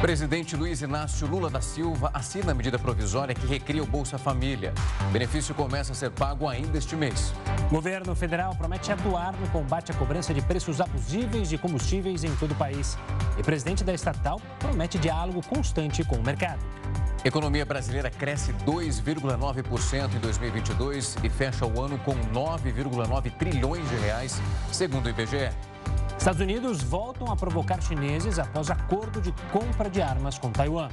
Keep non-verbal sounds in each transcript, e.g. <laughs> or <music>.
Presidente Luiz Inácio Lula da Silva assina a medida provisória que recria o Bolsa Família. O benefício começa a ser pago ainda este mês. O governo federal promete atuar no combate à cobrança de preços abusíveis de combustíveis em todo o país. E presidente da estatal promete diálogo constante com o mercado. Economia brasileira cresce 2,9% em 2022 e fecha o ano com 9,9 trilhões de reais, segundo o IBGE. Estados Unidos voltam a provocar chineses após acordo de compra de armas com Taiwan.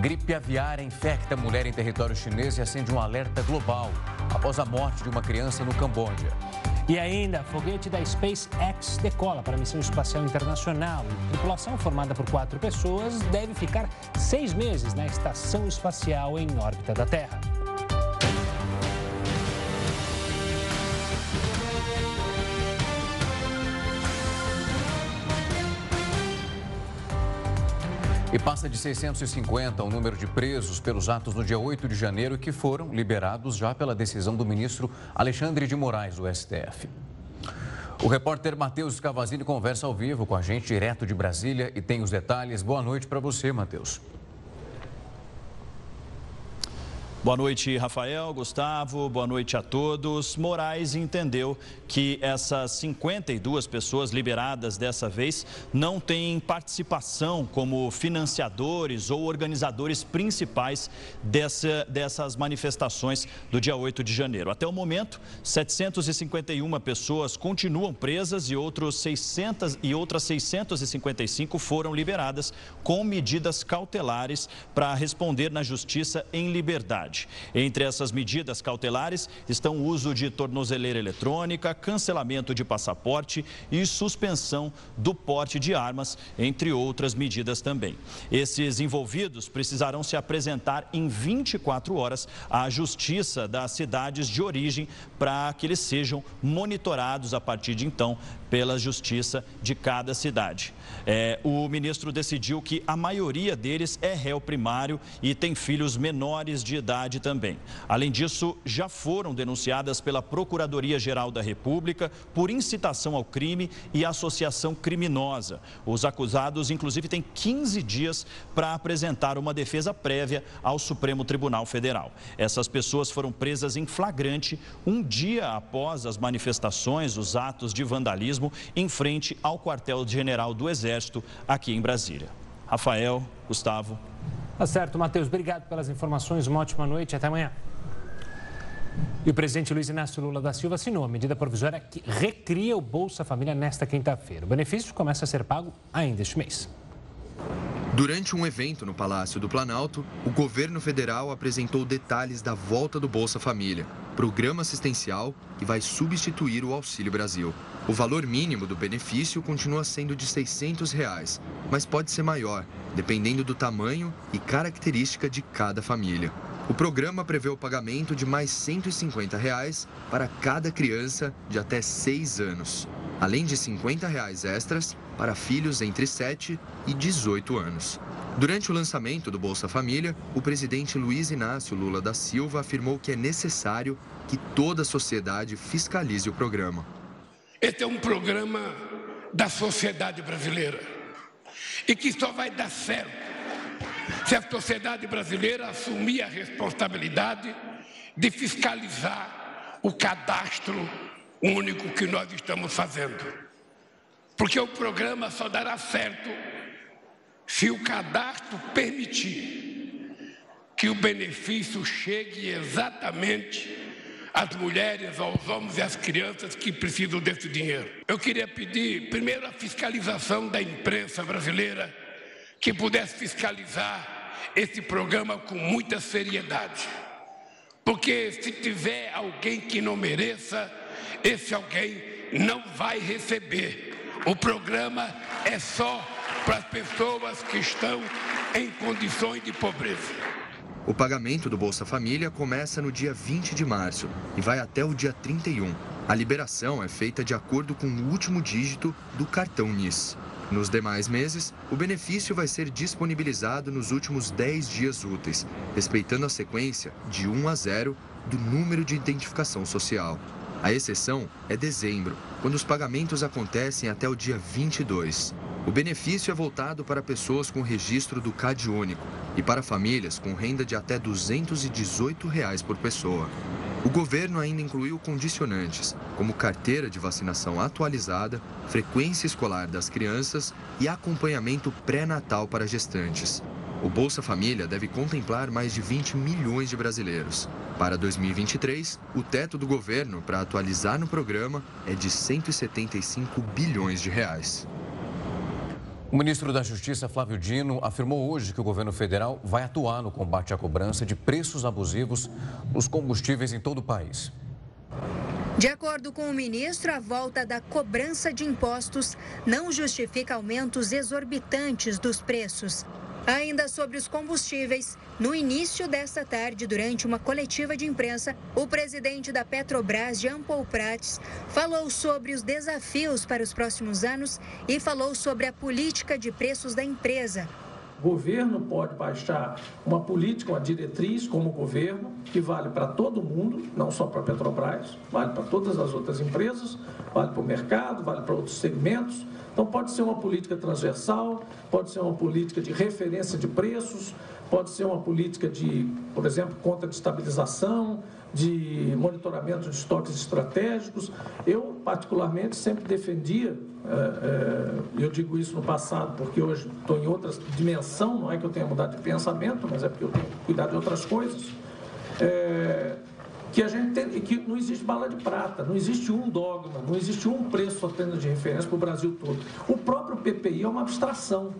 Gripe aviária infecta mulher em território chinês e acende um alerta global após a morte de uma criança no Camboja. E ainda, foguete da SpaceX decola para a missão espacial internacional. A tripulação, formada por quatro pessoas, deve ficar seis meses na estação espacial em órbita da Terra. E passa de 650 o número de presos pelos atos no dia 8 de janeiro que foram liberados já pela decisão do ministro Alexandre de Moraes, do STF. O repórter Matheus Cavazini conversa ao vivo com a gente direto de Brasília e tem os detalhes. Boa noite para você, Matheus. Boa noite, Rafael, Gustavo, boa noite a todos. Moraes entendeu que essas 52 pessoas liberadas dessa vez não têm participação como financiadores ou organizadores principais dessa, dessas manifestações do dia 8 de janeiro. Até o momento, 751 pessoas continuam presas e, outros 600, e outras 655 foram liberadas com medidas cautelares para responder na justiça em liberdade. Entre essas medidas cautelares estão o uso de tornozeleira eletrônica, cancelamento de passaporte e suspensão do porte de armas, entre outras medidas também. Esses envolvidos precisarão se apresentar em 24 horas à Justiça das cidades de origem para que eles sejam monitorados a partir de então pela Justiça de cada cidade. É, o ministro decidiu que a maioria deles é réu primário e tem filhos menores de idade também. Além disso, já foram denunciadas pela Procuradoria-Geral da República por incitação ao crime e associação criminosa. Os acusados, inclusive, têm 15 dias para apresentar uma defesa prévia ao Supremo Tribunal Federal. Essas pessoas foram presas em flagrante um dia após as manifestações, os atos de vandalismo em frente ao quartel-general do Exército aqui em Brasília. Rafael, Gustavo. Tá certo, Matheus. Obrigado pelas informações. Uma ótima noite. Até amanhã. E o presidente Luiz Inácio Lula da Silva assinou a medida provisória que recria o Bolsa Família nesta quinta-feira. O benefício começa a ser pago ainda este mês. Durante um evento no Palácio do Planalto, o governo federal apresentou detalhes da volta do Bolsa Família, programa assistencial que vai substituir o Auxílio Brasil. O valor mínimo do benefício continua sendo de 600 reais, mas pode ser maior, dependendo do tamanho e característica de cada família. O programa prevê o pagamento de mais 150 reais para cada criança de até 6 anos, além de 50 reais extras para filhos entre 7 e 18 anos. Durante o lançamento do Bolsa Família, o presidente Luiz Inácio Lula da Silva afirmou que é necessário que toda a sociedade fiscalize o programa. Este é um programa da sociedade brasileira e que só vai dar certo se a sociedade brasileira assumir a responsabilidade de fiscalizar o cadastro único que nós estamos fazendo. Porque o programa só dará certo se o cadastro permitir que o benefício chegue exatamente às mulheres, aos homens e às crianças que precisam desse dinheiro. Eu queria pedir, primeiro, a fiscalização da imprensa brasileira, que pudesse fiscalizar esse programa com muita seriedade. Porque se tiver alguém que não mereça, esse alguém não vai receber o programa é só para as pessoas que estão em condições de pobreza. O pagamento do Bolsa Família começa no dia 20 de março e vai até o dia 31. A liberação é feita de acordo com o último dígito do cartão NIS. Nos demais meses, o benefício vai ser disponibilizado nos últimos 10 dias úteis, respeitando a sequência de 1 a 0 do número de identificação social. A exceção é dezembro, quando os pagamentos acontecem até o dia 22. O benefício é voltado para pessoas com registro do CAD único e para famílias com renda de até 218 reais por pessoa. O governo ainda incluiu condicionantes, como carteira de vacinação atualizada, frequência escolar das crianças e acompanhamento pré-natal para gestantes. O Bolsa Família deve contemplar mais de 20 milhões de brasileiros. Para 2023, o teto do governo para atualizar no programa é de 175 bilhões de reais. O ministro da Justiça, Flávio Dino, afirmou hoje que o governo federal vai atuar no combate à cobrança de preços abusivos nos combustíveis em todo o país. De acordo com o ministro, a volta da cobrança de impostos não justifica aumentos exorbitantes dos preços. Ainda sobre os combustíveis, no início desta tarde, durante uma coletiva de imprensa, o presidente da Petrobras, Jean Paul Prats, falou sobre os desafios para os próximos anos e falou sobre a política de preços da empresa. O governo pode baixar uma política, uma diretriz como governo, que vale para todo mundo, não só para a Petrobras, vale para todas as outras empresas, vale para o mercado, vale para outros segmentos então, pode ser uma política transversal, pode ser uma política de referência de preços, pode ser uma política de, por exemplo, conta de estabilização, de monitoramento de estoques estratégicos. Eu, particularmente, sempre defendia, é, é, eu digo isso no passado porque hoje estou em outra dimensão, não é que eu tenha mudado de pensamento, mas é porque eu tenho que cuidar de outras coisas. É, que a gente tem, que não existe bala de prata, não existe um dogma, não existe um preço apenas de referência para o Brasil todo. O próprio PPI é uma abstração.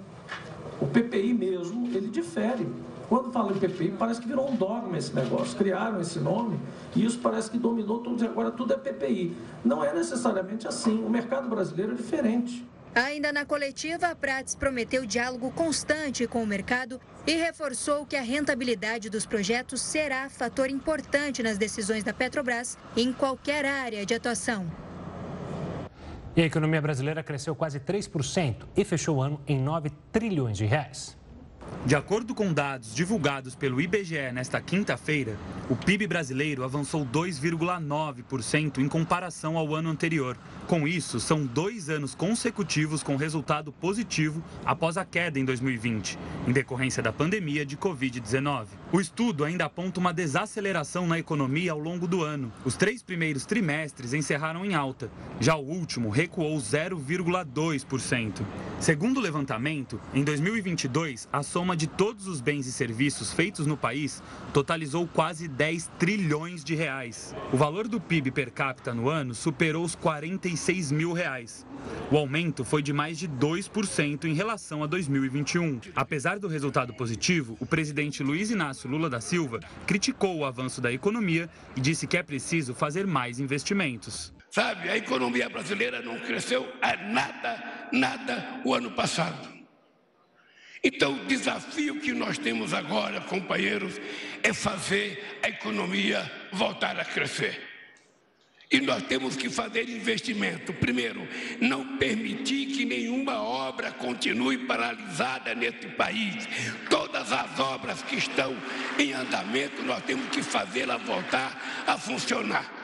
O PPI mesmo, ele difere. Quando fala em PPI, parece que virou um dogma esse negócio. Criaram esse nome e isso parece que dominou tudo e agora tudo é PPI. Não é necessariamente assim. O mercado brasileiro é diferente. Ainda na coletiva, a Prates prometeu diálogo constante com o mercado e reforçou que a rentabilidade dos projetos será fator importante nas decisões da Petrobras em qualquer área de atuação. E a economia brasileira cresceu quase 3% e fechou o ano em 9 trilhões de reais. De acordo com dados divulgados pelo IBGE nesta quinta-feira, o PIB brasileiro avançou 2,9% em comparação ao ano anterior. Com isso, são dois anos consecutivos com resultado positivo após a queda em 2020, em decorrência da pandemia de Covid-19. O estudo ainda aponta uma desaceleração na economia ao longo do ano. Os três primeiros trimestres encerraram em alta, já o último recuou 0,2%. Segundo o levantamento, em 2022, a soma de todos os bens e serviços feitos no país totalizou quase 10 trilhões de reais. O valor do PIB per capita no ano superou os 46 mil reais. O aumento foi de mais de 2% em relação a 2021. Apesar do resultado positivo, o presidente Luiz Inácio Lula da Silva criticou o avanço da economia e disse que é preciso fazer mais investimentos. Sabe, a economia brasileira não cresceu a nada, nada o ano passado. Então, o desafio que nós temos agora, companheiros, é fazer a economia voltar a crescer. E nós temos que fazer investimento. Primeiro, não permitir que nenhuma obra continue paralisada nesse país. Todas as obras que estão em andamento, nós temos que fazê-la voltar a funcionar.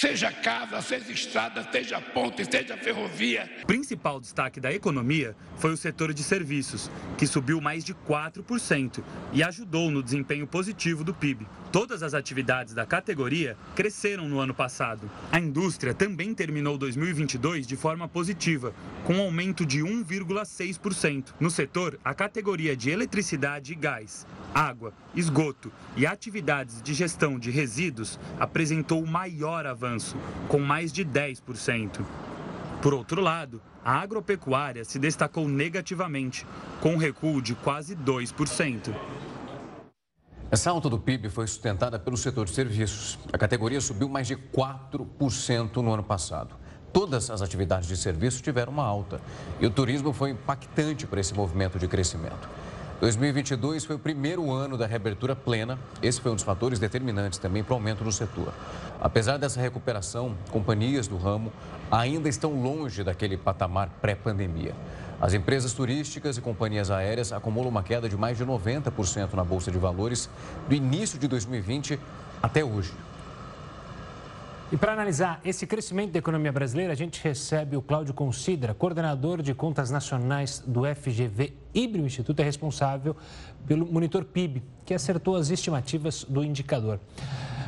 Seja casa, seja estrada, seja ponte, seja ferrovia. Principal destaque da economia foi o setor de serviços, que subiu mais de 4% e ajudou no desempenho positivo do PIB. Todas as atividades da categoria cresceram no ano passado. A indústria também terminou 2022 de forma positiva, com um aumento de 1,6%. No setor, a categoria de eletricidade e gás, água, esgoto e atividades de gestão de resíduos apresentou o maior avanço, com mais de 10%. Por outro lado, a agropecuária se destacou negativamente, com um recuo de quase 2%. Essa alta do PIB foi sustentada pelo setor de serviços. A categoria subiu mais de 4% no ano passado. Todas as atividades de serviço tiveram uma alta e o turismo foi impactante para esse movimento de crescimento. 2022 foi o primeiro ano da reabertura plena. Esse foi um dos fatores determinantes também para o aumento do setor. Apesar dessa recuperação, companhias do ramo ainda estão longe daquele patamar pré-pandemia. As empresas turísticas e companhias aéreas acumulam uma queda de mais de 90% na Bolsa de Valores do início de 2020 até hoje. E para analisar esse crescimento da economia brasileira, a gente recebe o Cláudio Considera, coordenador de contas nacionais do FGV Ibrio Instituto, é responsável pelo monitor PIB, que acertou as estimativas do indicador.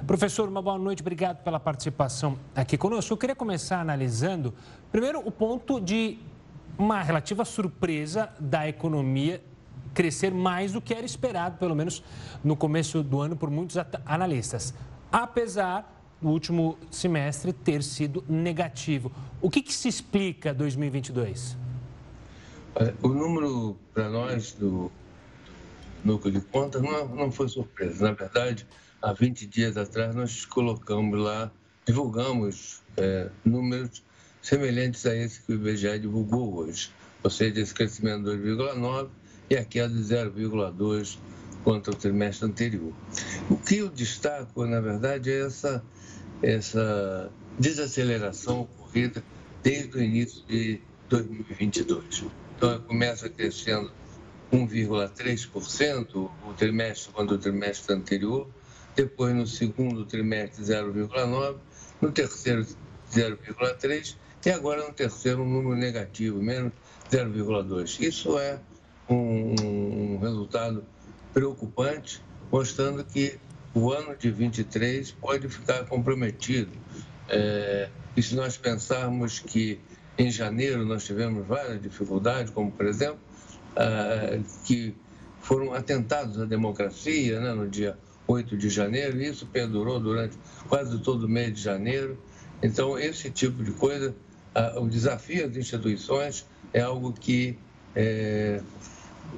Professor, uma boa noite, obrigado pela participação aqui conosco. Eu queria começar analisando, primeiro, o ponto de uma relativa surpresa da economia crescer mais do que era esperado, pelo menos no começo do ano, por muitos analistas. Apesar no último semestre ter sido negativo. O que, que se explica 2022? O número para nós do núcleo de contas não, não foi surpresa. Na verdade, há 20 dias atrás nós colocamos lá, divulgamos é, números semelhantes a esse que o IBGE divulgou hoje, ou seja, esse crescimento de 2,9 e a queda de 0,2 contra o trimestre anterior. O que eu destaco, na verdade, é essa essa desaceleração ocorrida desde o início de 2022. Então, começa crescendo 1,3% o trimestre quando o trimestre anterior, depois no segundo trimestre 0,9%, no terceiro 0,3% e agora no terceiro um número negativo, menos 0,2%. Isso é um, um resultado preocupante, mostrando que o ano de 23 pode ficar comprometido. É, e se nós pensarmos que em janeiro nós tivemos várias dificuldades, como por exemplo, ah, que foram atentados à democracia né, no dia 8 de janeiro, e isso perdurou durante quase todo o mês de janeiro. Então, esse tipo de coisa, ah, o desafio das instituições é algo que é,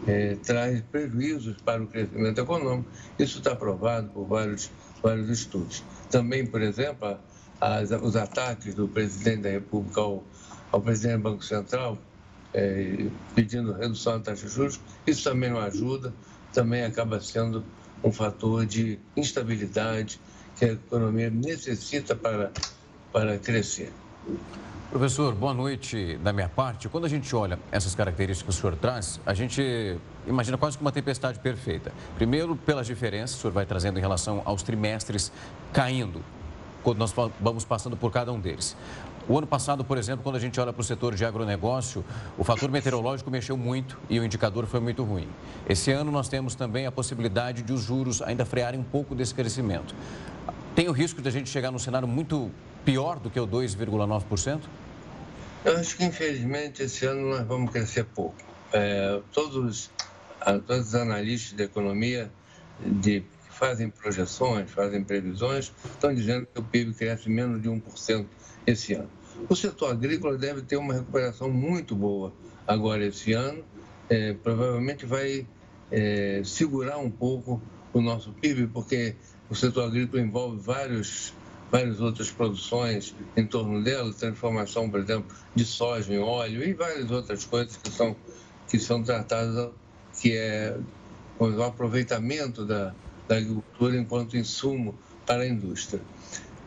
é, traz prejuízos para o crescimento econômico. Isso está provado por vários, vários estudos. Também, por exemplo, as, os ataques do presidente da República ao, ao presidente do Banco Central, é, pedindo redução da taxa de juros, isso também não ajuda, também acaba sendo um fator de instabilidade que a economia necessita para, para crescer. Professor, boa noite da minha parte. Quando a gente olha essas características que o senhor traz, a gente imagina quase que uma tempestade perfeita. Primeiro, pelas diferenças que o senhor vai trazendo em relação aos trimestres caindo, quando nós vamos passando por cada um deles. O ano passado, por exemplo, quando a gente olha para o setor de agronegócio, o fator meteorológico mexeu muito e o indicador foi muito ruim. Esse ano nós temos também a possibilidade de os juros ainda frearem um pouco desse crescimento. Tem o risco de a gente chegar num cenário muito pior do que o 2,9%? Eu acho que, infelizmente, esse ano nós vamos crescer pouco. É, todos, todos os analistas de economia de, que fazem projeções, fazem previsões, estão dizendo que o PIB cresce menos de 1% esse ano. O setor agrícola deve ter uma recuperação muito boa agora esse ano. É, provavelmente vai é, segurar um pouco o nosso PIB, porque o setor agrícola envolve vários várias outras produções em torno dela, transformação, por exemplo, de soja em óleo e várias outras coisas que são, que são tratadas, que é o aproveitamento da, da agricultura enquanto insumo para a indústria.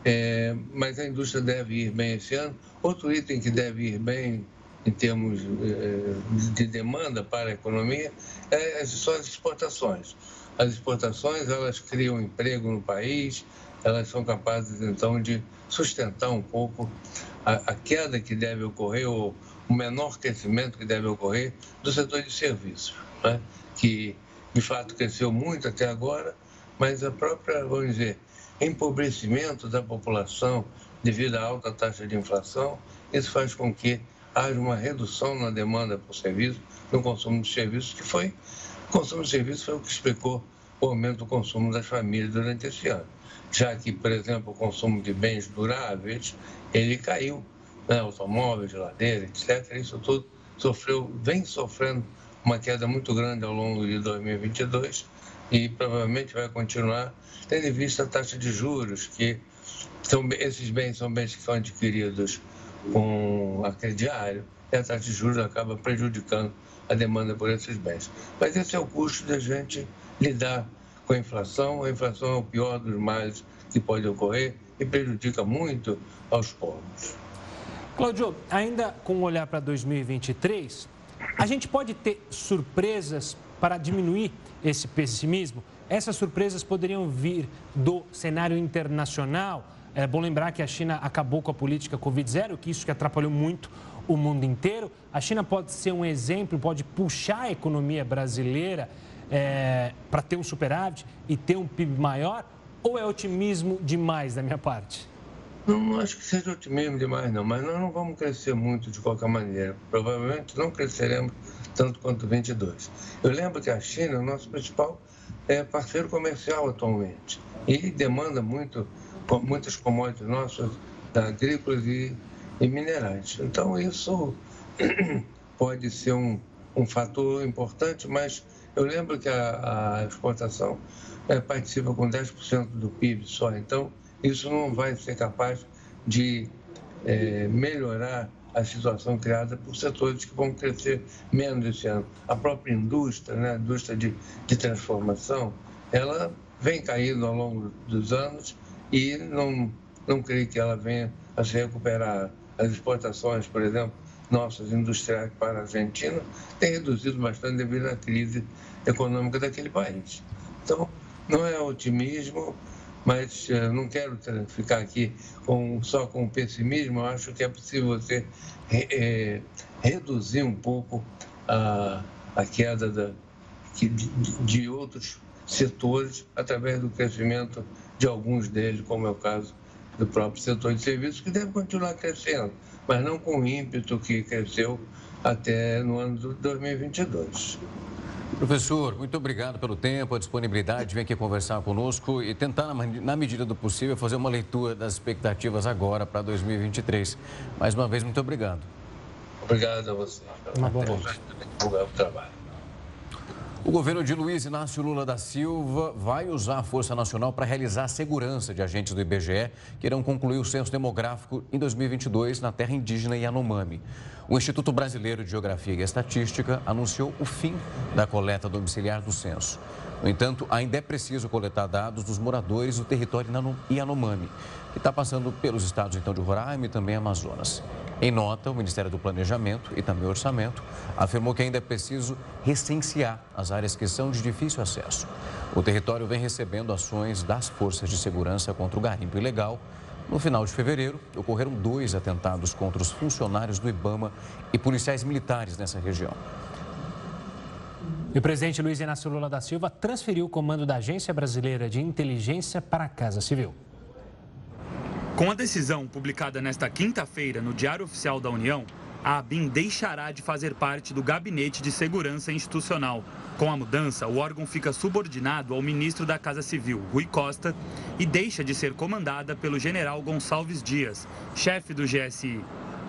É, mas a indústria deve ir bem esse ano. Outro item que deve ir bem em termos é, de demanda para a economia é, são as exportações. As exportações elas criam emprego no país, elas são capazes então de sustentar um pouco a, a queda que deve ocorrer ou o menor crescimento que deve ocorrer do setor de serviços, né? que de fato cresceu muito até agora, mas a própria, vamos dizer, empobrecimento da população devido à alta taxa de inflação, isso faz com que haja uma redução na demanda por serviço, no consumo de serviços, que foi, o consumo de serviços foi o que explicou o aumento do consumo das famílias durante esse ano já que, por exemplo, o consumo de bens duráveis, ele caiu, né? automóveis, geladeira, etc. Isso tudo sofreu, vem sofrendo uma queda muito grande ao longo de 2022 e provavelmente vai continuar, tendo em vista a taxa de juros, que são, esses bens são bens que são adquiridos com crediário e a taxa de juros acaba prejudicando a demanda por esses bens. Mas esse é o custo da gente lidar com a inflação. A inflação é o pior dos males que pode ocorrer e prejudica muito aos povos. Claudio, ainda com um olhar para 2023, a gente pode ter surpresas para diminuir esse pessimismo? Essas surpresas poderiam vir do cenário internacional, É bom lembrar que a China acabou com a política Covid-0, que isso que atrapalhou muito o mundo inteiro. A China pode ser um exemplo, pode puxar a economia brasileira é, para ter um superávit e ter um PIB maior? Ou é otimismo demais da minha parte? Não, acho que seja otimismo demais, não. Mas nós não vamos crescer muito de qualquer maneira. Provavelmente não cresceremos tanto quanto 22. Eu lembro que a China é o nosso principal é, parceiro comercial atualmente e demanda muito, muitas commodities nossas, agrícolas e, e minerais. Então, isso <clears throat> pode ser um, um fator importante, mas eu lembro que a, a exportação é, participa com 10% do PIB só, então isso não vai ser capaz de é, melhorar a situação criada por setores que vão crescer menos esse ano. A própria indústria, né, a indústria de, de transformação, ela vem caindo ao longo dos anos e não, não creio que ela venha a se recuperar. As exportações, por exemplo, nossas industriais para a Argentina têm reduzido bastante devido à crise econômica daquele país. Então, não é otimismo, mas uh, não quero ficar aqui com, só com pessimismo. Eu acho que é possível você é, reduzir um pouco a, a queda da, de, de outros setores através do crescimento de alguns deles, como é o caso do próprio setor de serviços, que deve continuar crescendo, mas não com o ímpeto que cresceu até no ano de 2022. Professor, muito obrigado pelo tempo, a disponibilidade, vem aqui conversar conosco e tentar, na medida do possível, fazer uma leitura das expectativas agora para 2023. Mais uma vez, muito obrigado. Obrigado a você. Uma boa noite. O trabalho. O governo de Luiz Inácio Lula da Silva vai usar a Força Nacional para realizar a segurança de agentes do IBGE que irão concluir o censo demográfico em 2022 na terra indígena Yanomami. O Instituto Brasileiro de Geografia e Estatística anunciou o fim da coleta domiciliar do censo. No entanto, ainda é preciso coletar dados dos moradores do território Yanomami, que está passando pelos estados então de Roraima e também Amazonas. Em nota, o Ministério do Planejamento e também Orçamento afirmou que ainda é preciso recensear as áreas que são de difícil acesso. O território vem recebendo ações das forças de segurança contra o garimpo ilegal no final de fevereiro, ocorreram dois atentados contra os funcionários do Ibama e policiais militares nessa região. E o presidente Luiz Inácio Lula da Silva transferiu o comando da Agência Brasileira de Inteligência para a Casa Civil. Com a decisão publicada nesta quinta-feira no Diário Oficial da União, a ABIN deixará de fazer parte do Gabinete de Segurança Institucional. Com a mudança, o órgão fica subordinado ao ministro da Casa Civil, Rui Costa, e deixa de ser comandada pelo general Gonçalves Dias, chefe do GSI.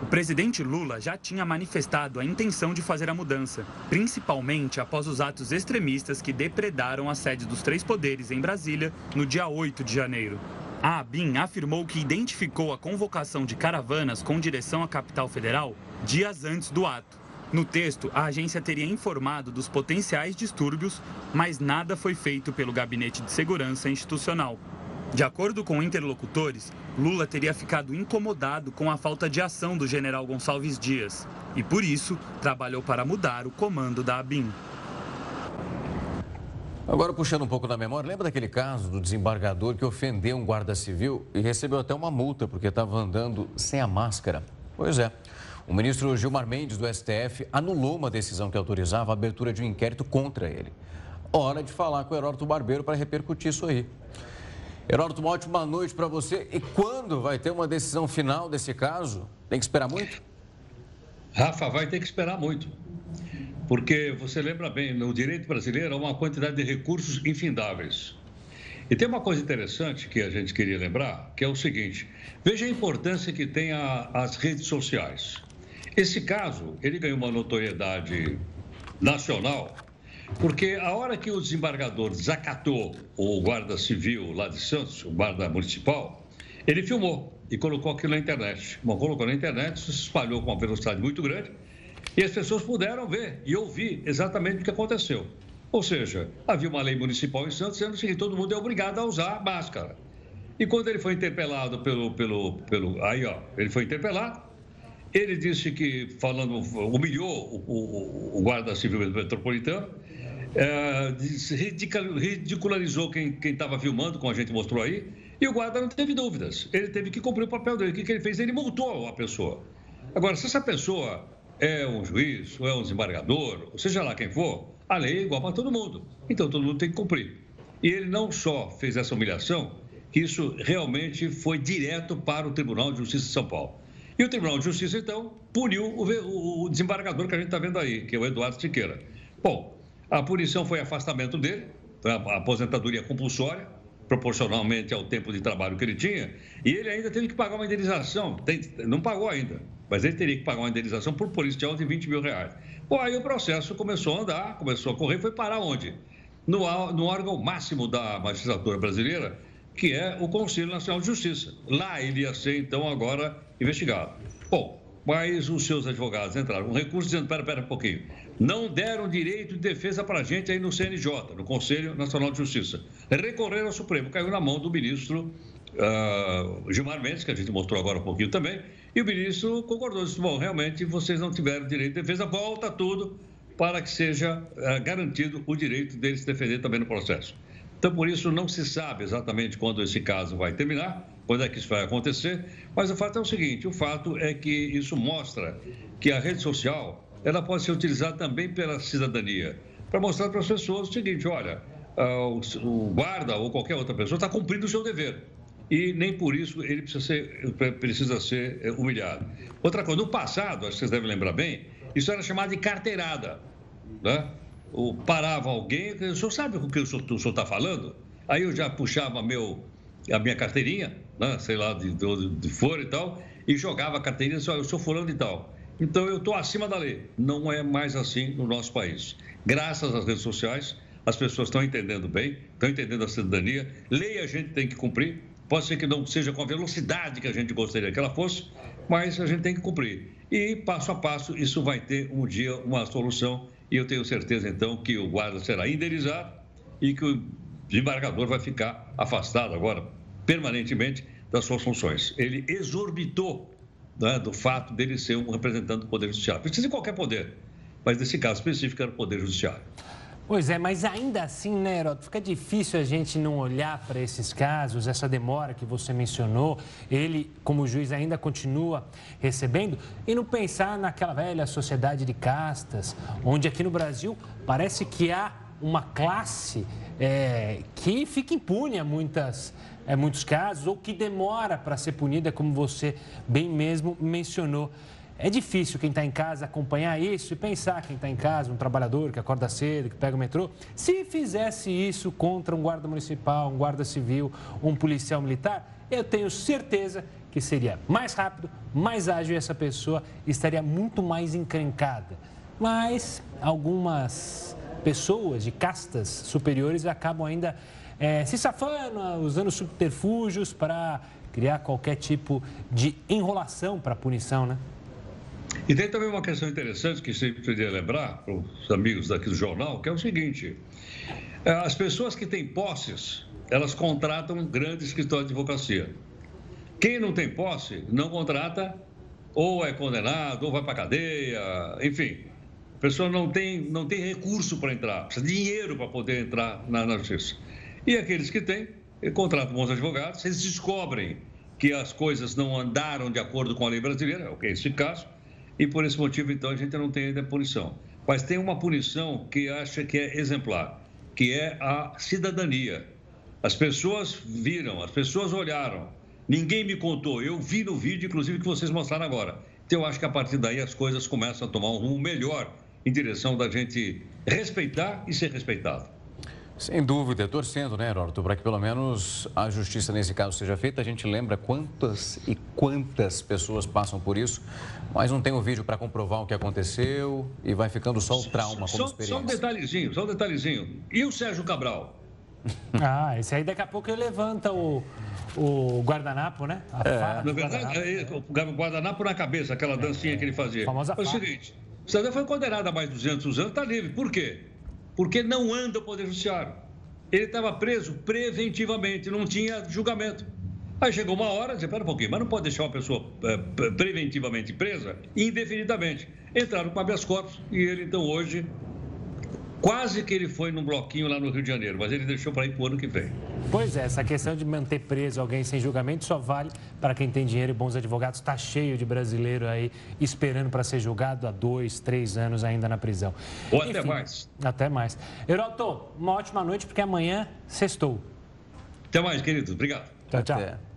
O presidente Lula já tinha manifestado a intenção de fazer a mudança, principalmente após os atos extremistas que depredaram a sede dos três poderes em Brasília no dia 8 de janeiro. A ABIN afirmou que identificou a convocação de caravanas com direção à capital federal dias antes do ato. No texto, a agência teria informado dos potenciais distúrbios, mas nada foi feito pelo Gabinete de Segurança Institucional. De acordo com interlocutores, Lula teria ficado incomodado com a falta de ação do general Gonçalves Dias e, por isso, trabalhou para mudar o comando da ABIN. Agora, puxando um pouco da memória, lembra daquele caso do desembargador que ofendeu um guarda civil e recebeu até uma multa porque estava andando sem a máscara? Pois é. O ministro Gilmar Mendes, do STF, anulou uma decisão que autorizava a abertura de um inquérito contra ele. Hora de falar com o Heródoto Barbeiro para repercutir isso aí. Heródoto, uma ótima noite para você. E quando vai ter uma decisão final desse caso? Tem que esperar muito? Rafa, vai ter que esperar muito. Porque você lembra bem, no direito brasileiro há uma quantidade de recursos infindáveis. E tem uma coisa interessante que a gente queria lembrar, que é o seguinte: veja a importância que tem a, as redes sociais. Esse caso, ele ganhou uma notoriedade nacional, porque a hora que o desembargador desacatou o guarda civil lá de Santos, o guarda municipal, ele filmou e colocou aquilo na internet. Bom, colocou na internet, se espalhou com uma velocidade muito grande e as pessoas puderam ver e ouvir exatamente o que aconteceu. Ou seja, havia uma lei municipal em Santos dizendo que todo mundo é obrigado a usar máscara. E quando ele foi interpelado pelo. pelo, pelo aí, ó, ele foi interpelado, ele disse que, falando, humilhou o, o, o guarda civil metropolitano, é, ridicularizou quem estava filmando, como a gente mostrou aí, E o guarda não teve dúvidas. Ele teve que cumprir o papel dele. O que, que ele fez? Ele multou a pessoa. Agora, se essa pessoa é um juiz, ou é um desembargador, ou seja lá quem for, a lei é igual para todo mundo. Então todo mundo tem que cumprir. E ele não só fez essa humilhação, que isso realmente foi direto para o Tribunal de Justiça de São Paulo. E o Tribunal de Justiça, então, puniu o, o desembargador que a gente está vendo aí, que é o Eduardo Siqueira. Bom, a punição foi afastamento dele, a aposentadoria compulsória, proporcionalmente ao tempo de trabalho que ele tinha, e ele ainda teve que pagar uma indenização, tem, não pagou ainda, mas ele teria que pagar uma indenização por policial de 20 mil reais. Bom, aí o processo começou a andar, começou a correr, foi parar onde? No, no órgão máximo da magistratura brasileira, que é o Conselho Nacional de Justiça. Lá ele ia ser, então, agora investigado. Bom, mas os seus advogados entraram com um recurso dizendo: pera, pera um pouquinho, não deram direito de defesa para a gente aí no CNJ, no Conselho Nacional de Justiça. Recorreram ao Supremo, caiu na mão do ministro uh, Gilmar Mendes, que a gente mostrou agora um pouquinho também, e o ministro concordou, disse, bom, realmente vocês não tiveram direito de defesa, volta tudo para que seja uh, garantido o direito deles se defender também no processo. Então, por isso, não se sabe exatamente quando esse caso vai terminar, quando é que isso vai acontecer, mas o fato é o seguinte, o fato é que isso mostra que a rede social ela pode ser utilizada também pela cidadania, para mostrar para as pessoas o seguinte: olha, ah, o guarda ou qualquer outra pessoa está cumprindo o seu dever. E nem por isso ele precisa ser, precisa ser eh, humilhado. Outra coisa, no passado, acho que vocês devem lembrar bem, isso era chamado de carteirada. Né? O, parava alguém, o senhor sabe o que o senhor está falando? Aí eu já puxava meu, a minha carteirinha, né? sei lá, de, de, de fora e tal, e jogava a carteirinha disse, eu sou fulano e tal. Então eu estou acima da lei. Não é mais assim no nosso país. Graças às redes sociais, as pessoas estão entendendo bem, estão entendendo a cidadania. Lei a gente tem que cumprir. Pode ser que não seja com a velocidade que a gente gostaria que ela fosse, mas a gente tem que cumprir. E passo a passo isso vai ter um dia uma solução. E eu tenho certeza então que o guarda será indenizado e que o desembargador vai ficar afastado agora permanentemente das suas funções. Ele exorbitou né, do fato dele ser um representante do Poder Judiciário. Precisa de qualquer poder, mas nesse caso específico era o Poder Judiciário. Pois é, mas ainda assim, né, Heroto, fica difícil a gente não olhar para esses casos, essa demora que você mencionou, ele, como juiz, ainda continua recebendo, e não pensar naquela velha sociedade de castas, onde aqui no Brasil parece que há uma classe é, que fica impune a muitas é, muitos casos, ou que demora para ser punida, como você bem mesmo mencionou. É difícil quem está em casa acompanhar isso e pensar quem está em casa, um trabalhador que acorda cedo, que pega o metrô, se fizesse isso contra um guarda municipal, um guarda civil, um policial militar, eu tenho certeza que seria mais rápido, mais ágil e essa pessoa estaria muito mais encrencada. Mas algumas pessoas de castas superiores acabam ainda é, se safando, usando subterfúgios para criar qualquer tipo de enrolação para punição, né? E tem também uma questão interessante que sempre queria lembrar para os amigos daqui do jornal, que é o seguinte: é, as pessoas que têm posses, elas contratam grandes escritórios de advocacia. Quem não tem posse, não contrata, ou é condenado, ou vai para cadeia, enfim. A pessoa não tem, não tem recurso para entrar, precisa de dinheiro para poder entrar na, na justiça. E aqueles que têm, contratam bons advogados, eles descobrem que as coisas não andaram de acordo com a lei brasileira, é esse caso, e por esse motivo, então, a gente não tem ainda punição. Mas tem uma punição que acha que é exemplar, que é a cidadania. As pessoas viram, as pessoas olharam, ninguém me contou, eu vi no vídeo, inclusive, que vocês mostraram agora. Então, eu acho que a partir daí as coisas começam a tomar um rumo melhor em direção da gente respeitar e ser respeitado. Sem dúvida, torcendo, né, Heródoto, para que pelo menos a justiça nesse caso seja feita. A gente lembra quantas e quantas pessoas passam por isso, mas não tem o vídeo para comprovar o que aconteceu e vai ficando só o trauma como só, experiência. Só um detalhezinho, só um detalhezinho. E o Sérgio Cabral? Ah, esse aí daqui a pouco ele levanta o, o guardanapo, né? A é. Na verdade, é, o guardanapo na cabeça, aquela dancinha que ele fazia. A famosa é o seguinte, o Cidadão foi condenado a mais de 200 anos, está livre. Por quê? Porque não anda o Poder Judiciário. Ele estava preso preventivamente, não tinha julgamento. Aí chegou uma hora, disse, espera um pouquinho, mas não pode deixar uma pessoa é, preventivamente presa indefinidamente. Entraram com habeas corpus e ele, então, hoje Quase que ele foi num bloquinho lá no Rio de Janeiro, mas ele deixou para ir para o ano que vem. Pois é, essa questão de manter preso alguém sem julgamento só vale para quem tem dinheiro e bons advogados. Está cheio de brasileiro aí esperando para ser julgado há dois, três anos ainda na prisão. Ou Enfim, até mais. Até mais. Heroto, uma ótima noite, porque amanhã sextou. Até mais, queridos. Obrigado. Tchau, tchau. Até.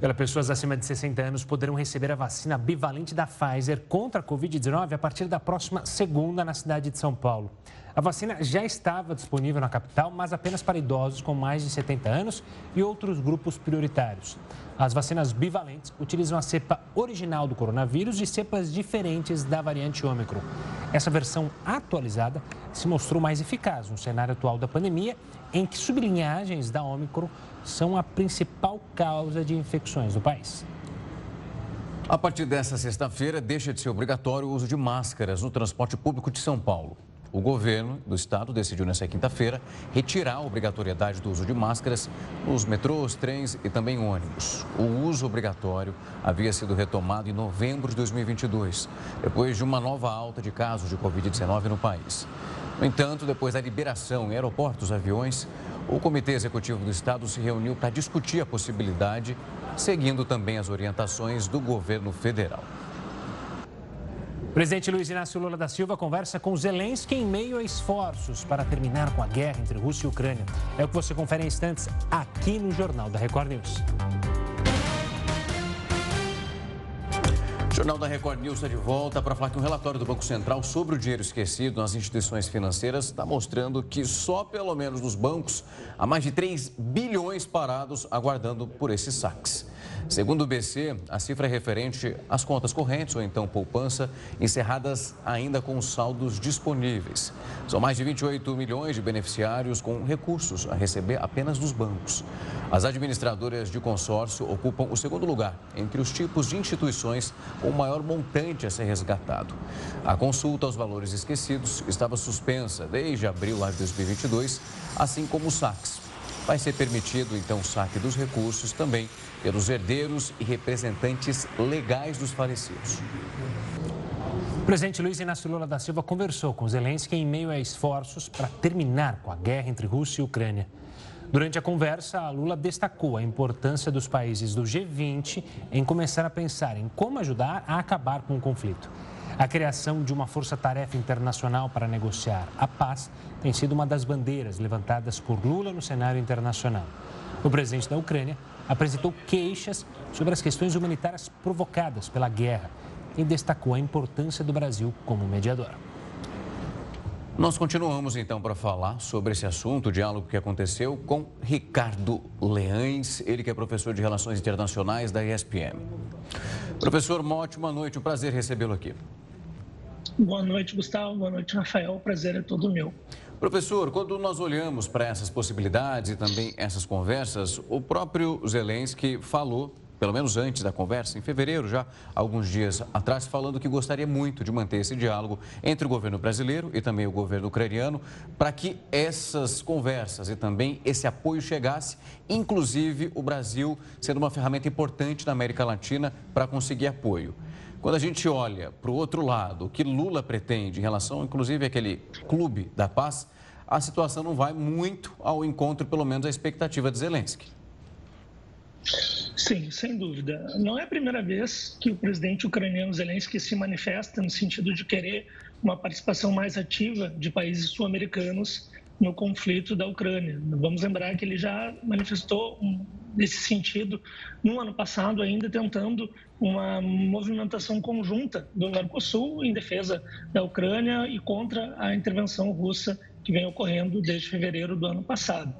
Pelas pessoas acima de 60 anos poderão receber a vacina bivalente da Pfizer contra a Covid-19 a partir da próxima segunda na cidade de São Paulo. A vacina já estava disponível na capital, mas apenas para idosos com mais de 70 anos e outros grupos prioritários. As vacinas bivalentes utilizam a cepa original do coronavírus e cepas diferentes da variante Ômicron. Essa versão atualizada se mostrou mais eficaz no cenário atual da pandemia, em que sublinhagens da Ômicron são a principal causa de infecções no país. A partir desta sexta-feira, deixa de ser obrigatório o uso de máscaras no transporte público de São Paulo. O governo do estado decidiu nesta quinta-feira retirar a obrigatoriedade do uso de máscaras nos metrôs, trens e também ônibus. O uso obrigatório havia sido retomado em novembro de 2022, depois de uma nova alta de casos de Covid-19 no país. No entanto, depois da liberação em aeroportos e aviões, o Comitê Executivo do Estado se reuniu para discutir a possibilidade, seguindo também as orientações do governo federal. Presidente Luiz Inácio Lula da Silva conversa com Zelensky em meio a esforços para terminar com a guerra entre Rússia e Ucrânia. É o que você confere em instantes aqui no Jornal da Record News. Jornal da Record News está de volta para falar que um relatório do Banco Central sobre o dinheiro esquecido nas instituições financeiras está mostrando que só pelo menos nos bancos há mais de 3 bilhões parados aguardando por esses saques. Segundo o BC, a cifra é referente às contas correntes ou então poupança encerradas ainda com saldos disponíveis. São mais de 28 milhões de beneficiários com recursos a receber apenas dos bancos. As administradoras de consórcio ocupam o segundo lugar entre os tipos de instituições com maior montante a ser resgatado. A consulta aos valores esquecidos estava suspensa desde abril de 2022, assim como os saques. Vai ser permitido, então, o saque dos recursos também pelos herdeiros e representantes legais dos falecidos. O presidente Luiz Inácio Lula da Silva conversou com Zelensky em meio a esforços para terminar com a guerra entre Rússia e Ucrânia. Durante a conversa, Lula destacou a importância dos países do G20 em começar a pensar em como ajudar a acabar com o conflito. A criação de uma força-tarefa internacional para negociar a paz tem sido uma das bandeiras levantadas por Lula no cenário internacional. O presidente da Ucrânia apresentou queixas sobre as questões humanitárias provocadas pela guerra e destacou a importância do Brasil como mediador. Nós continuamos então para falar sobre esse assunto, o diálogo que aconteceu com Ricardo Leães, ele que é professor de Relações Internacionais da ESPM. Professor, uma ótima noite, um prazer recebê-lo aqui. Boa noite, Gustavo. Boa noite, Rafael. O prazer é todo meu. Professor, quando nós olhamos para essas possibilidades e também essas conversas, o próprio Zelensky falou, pelo menos antes da conversa, em fevereiro já, alguns dias atrás, falando que gostaria muito de manter esse diálogo entre o governo brasileiro e também o governo ucraniano, para que essas conversas e também esse apoio chegasse, inclusive o Brasil sendo uma ferramenta importante na América Latina para conseguir apoio. Quando a gente olha para o outro lado, o que Lula pretende em relação, inclusive, àquele clube da paz, a situação não vai muito ao encontro, pelo menos, da expectativa de Zelensky. Sim, sem dúvida. Não é a primeira vez que o presidente ucraniano Zelensky se manifesta no sentido de querer uma participação mais ativa de países sul-americanos no conflito da Ucrânia. Vamos lembrar que ele já manifestou nesse sentido no ano passado, ainda tentando uma movimentação conjunta do Mercosul em defesa da Ucrânia e contra a intervenção russa que vem ocorrendo desde fevereiro do ano passado.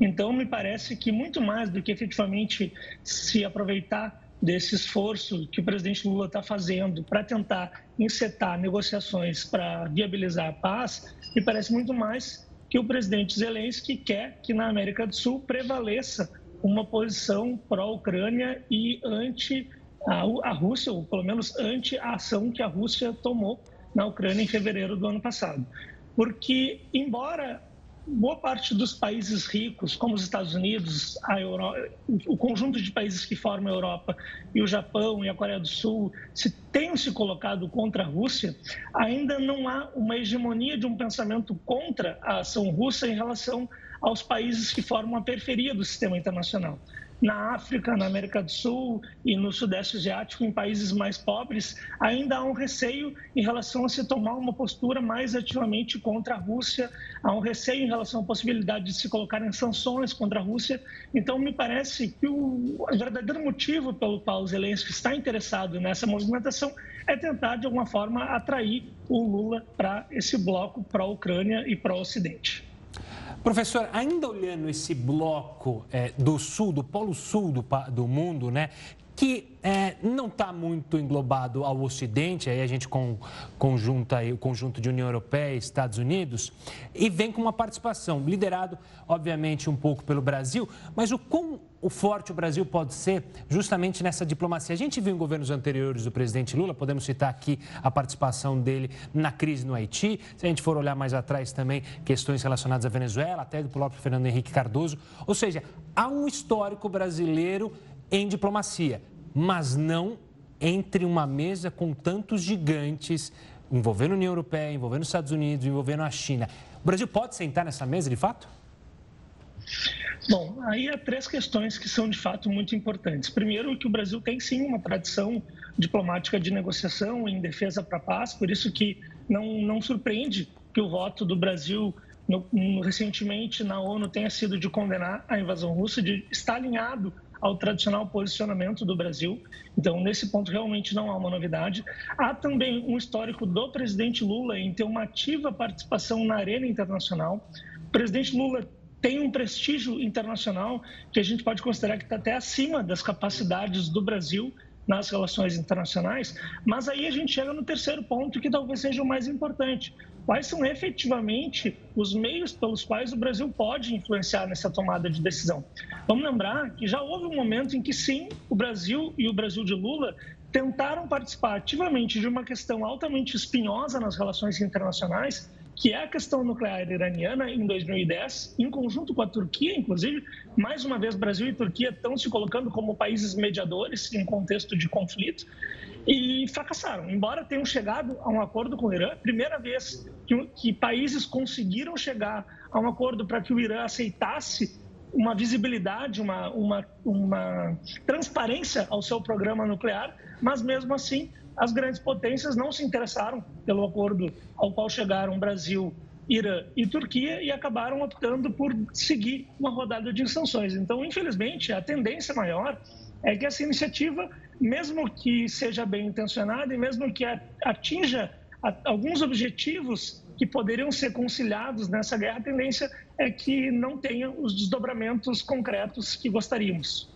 Então, me parece que muito mais do que efetivamente se aproveitar desse esforço que o presidente Lula está fazendo para tentar encetar negociações para viabilizar a paz, me parece muito mais que o presidente Zelensky quer que na América do Sul prevaleça uma posição pró-Ucrânia e anti a, Rússia, ou pelo menos anti a ação que a Rússia tomou na Ucrânia em fevereiro do ano passado. Porque, embora boa parte dos países ricos, como os Estados Unidos, a o conjunto de países que formam a Europa e o Japão e a Coreia do Sul, se tenham se colocado contra a Rússia, ainda não há uma hegemonia de um pensamento contra a ação russa em relação aos países que formam a periferia do sistema internacional na África, na América do Sul e no Sudeste Asiático, em países mais pobres, ainda há um receio em relação a se tomar uma postura mais ativamente contra a Rússia, há um receio em relação à possibilidade de se colocar em sanções contra a Rússia. Então, me parece que o verdadeiro motivo pelo qual Zelensky está interessado nessa movimentação é tentar, de alguma forma, atrair o Lula para esse bloco pró-Ucrânia e pró-Ocidente. Professor, ainda olhando esse bloco é, do sul, do polo sul do, do mundo, né, que é, não está muito englobado ao Ocidente, aí a gente com, conjunta aí, o conjunto de União Europeia e Estados Unidos, e vem com uma participação, liderado, obviamente, um pouco pelo Brasil, mas o quão o forte o Brasil pode ser justamente nessa diplomacia. A gente viu em governos anteriores do presidente Lula, podemos citar aqui a participação dele na crise no Haiti, se a gente for olhar mais atrás também, questões relacionadas à Venezuela, até do próprio Fernando Henrique Cardoso, ou seja, há um histórico brasileiro em diplomacia, mas não entre uma mesa com tantos gigantes, envolvendo a União Europeia, envolvendo os Estados Unidos, envolvendo a China. O Brasil pode sentar nessa mesa de fato? Bom, aí há três questões que são de fato muito importantes. Primeiro, que o Brasil tem sim uma tradição diplomática de negociação em defesa para a paz, por isso que não, não surpreende que o voto do Brasil no, no, recentemente na ONU tenha sido de condenar a invasão russa, de estar alinhado ao tradicional posicionamento do Brasil. Então, nesse ponto, realmente não há uma novidade. Há também um histórico do presidente Lula em ter uma ativa participação na arena internacional. O presidente Lula tem um prestígio internacional que a gente pode considerar que está até acima das capacidades do Brasil nas relações internacionais, mas aí a gente chega no terceiro ponto que talvez seja o mais importante. Quais são efetivamente os meios pelos quais o Brasil pode influenciar nessa tomada de decisão? Vamos lembrar que já houve um momento em que sim, o Brasil e o Brasil de Lula tentaram participar ativamente de uma questão altamente espinhosa nas relações internacionais, que é a questão nuclear iraniana em 2010, em conjunto com a Turquia, inclusive. Mais uma vez, Brasil e Turquia estão se colocando como países mediadores em contexto de conflito e fracassaram. Embora tenham chegado a um acordo com o Irã, primeira vez que, que países conseguiram chegar a um acordo para que o Irã aceitasse uma visibilidade, uma, uma, uma transparência ao seu programa nuclear, mas mesmo assim as grandes potências não se interessaram pelo acordo ao qual chegaram Brasil, Irã e Turquia e acabaram optando por seguir uma rodada de sanções. Então, infelizmente, a tendência maior é que essa iniciativa, mesmo que seja bem intencionada e mesmo que atinja alguns objetivos que poderiam ser conciliados nessa guerra, a tendência é que não tenha os desdobramentos concretos que gostaríamos.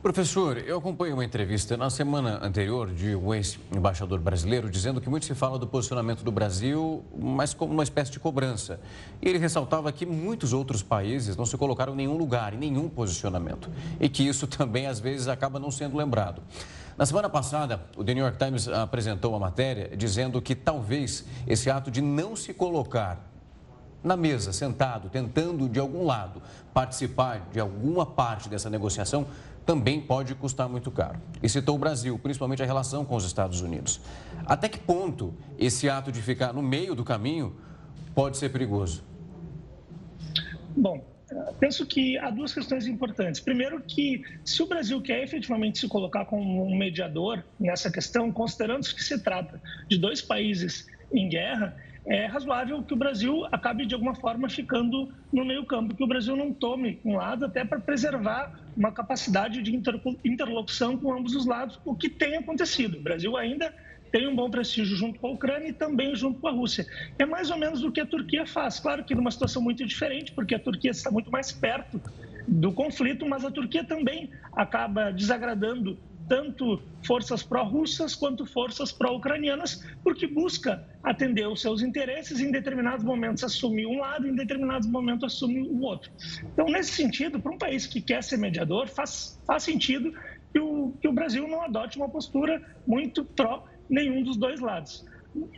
Professor, eu acompanhei uma entrevista na semana anterior de um ex-embaixador brasileiro dizendo que muito se fala do posicionamento do Brasil, mas como uma espécie de cobrança. E ele ressaltava que muitos outros países não se colocaram em nenhum lugar, em nenhum posicionamento. E que isso <laughs> também, às vezes, acaba não sendo lembrado. Na semana passada, o The New York Times apresentou uma matéria dizendo que talvez esse ato de não se colocar na mesa, sentado, tentando de algum lado participar de alguma parte dessa negociação, também pode custar muito caro. E citou o Brasil, principalmente a relação com os Estados Unidos. Até que ponto esse ato de ficar no meio do caminho pode ser perigoso? Bom, penso que há duas questões importantes. Primeiro, que se o Brasil quer efetivamente se colocar como um mediador nessa questão, considerando que se trata de dois países em guerra, é razoável que o Brasil acabe de alguma forma ficando no meio campo, que o Brasil não tome um lado até para preservar uma capacidade de interlocução com ambos os lados, o que tem acontecido. O Brasil ainda tem um bom prestígio junto com a Ucrânia e também junto com a Rússia. É mais ou menos o que a Turquia faz. Claro que numa situação muito diferente, porque a Turquia está muito mais perto do conflito, mas a Turquia também acaba desagradando tanto forças pró-russas quanto forças pró-ucranianas, porque busca atender os seus interesses, em determinados momentos assumir um lado, em determinados momentos assumir o outro. Então, nesse sentido, para um país que quer ser mediador, faz, faz sentido que o, que o Brasil não adote uma postura muito pró nenhum dos dois lados.